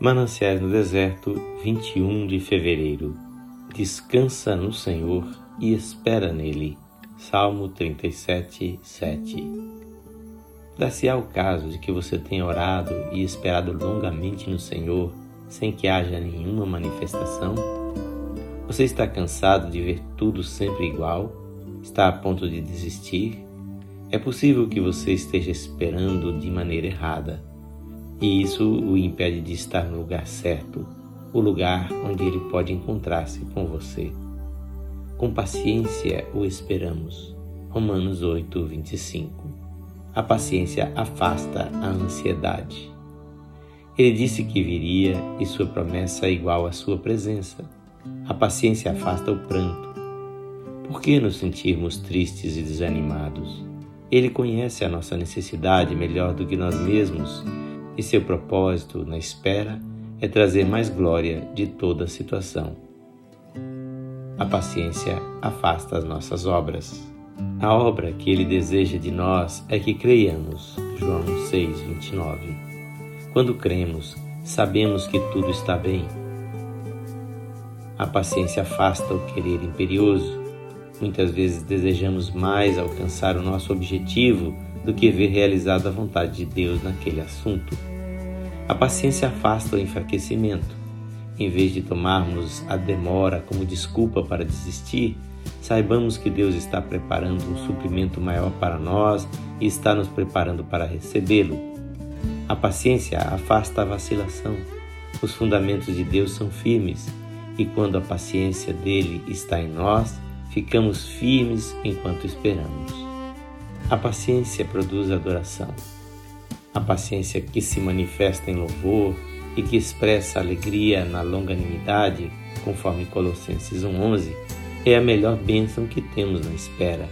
Mananciais no Deserto, 21 de fevereiro. Descansa no Senhor e espera nele. Salmo 37, 7. Dar-se-á o caso de que você tenha orado e esperado longamente no Senhor sem que haja nenhuma manifestação? Você está cansado de ver tudo sempre igual? Está a ponto de desistir? É possível que você esteja esperando de maneira errada e isso o impede de estar no lugar certo, o lugar onde ele pode encontrar-se com você. Com paciência o esperamos. Romanos 8, 25. A paciência afasta a ansiedade. Ele disse que viria e sua promessa é igual à sua presença. A paciência afasta o pranto. Por que nos sentirmos tristes e desanimados? Ele conhece a nossa necessidade melhor do que nós mesmos e seu propósito na espera é trazer mais glória de toda a situação. A paciência afasta as nossas obras. A obra que ele deseja de nós é que creiamos. João 6:29. Quando cremos, sabemos que tudo está bem. A paciência afasta o querer imperioso. Muitas vezes desejamos mais alcançar o nosso objetivo do que ver realizada a vontade de Deus naquele assunto. A paciência afasta o enfraquecimento. Em vez de tomarmos a demora como desculpa para desistir, saibamos que Deus está preparando um suprimento maior para nós e está nos preparando para recebê-lo. A paciência afasta a vacilação. Os fundamentos de Deus são firmes e quando a paciência dele está em nós, ficamos firmes enquanto esperamos. A paciência produz adoração. A paciência que se manifesta em louvor e que expressa alegria na longanimidade, conforme Colossenses 1:11, é a melhor bênção que temos na espera.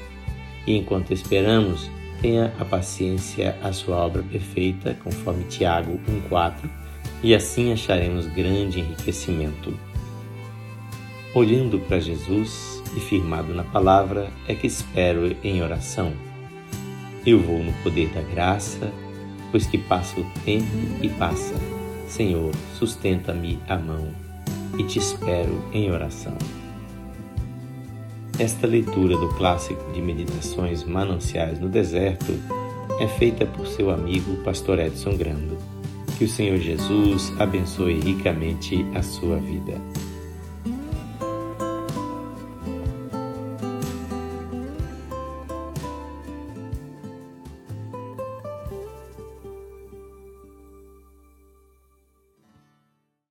E enquanto esperamos, tenha a paciência a sua obra perfeita, conforme Tiago 1:4, e assim acharemos grande enriquecimento. Olhando para Jesus e firmado na palavra, é que espero em oração. Eu vou no poder da graça pois que passa o tempo e passa. Senhor, sustenta-me a mão e te espero em oração. Esta leitura do clássico de meditações Mananciais no Deserto é feita por seu amigo Pastor Edson Grando. Que o Senhor Jesus abençoe ricamente a sua vida.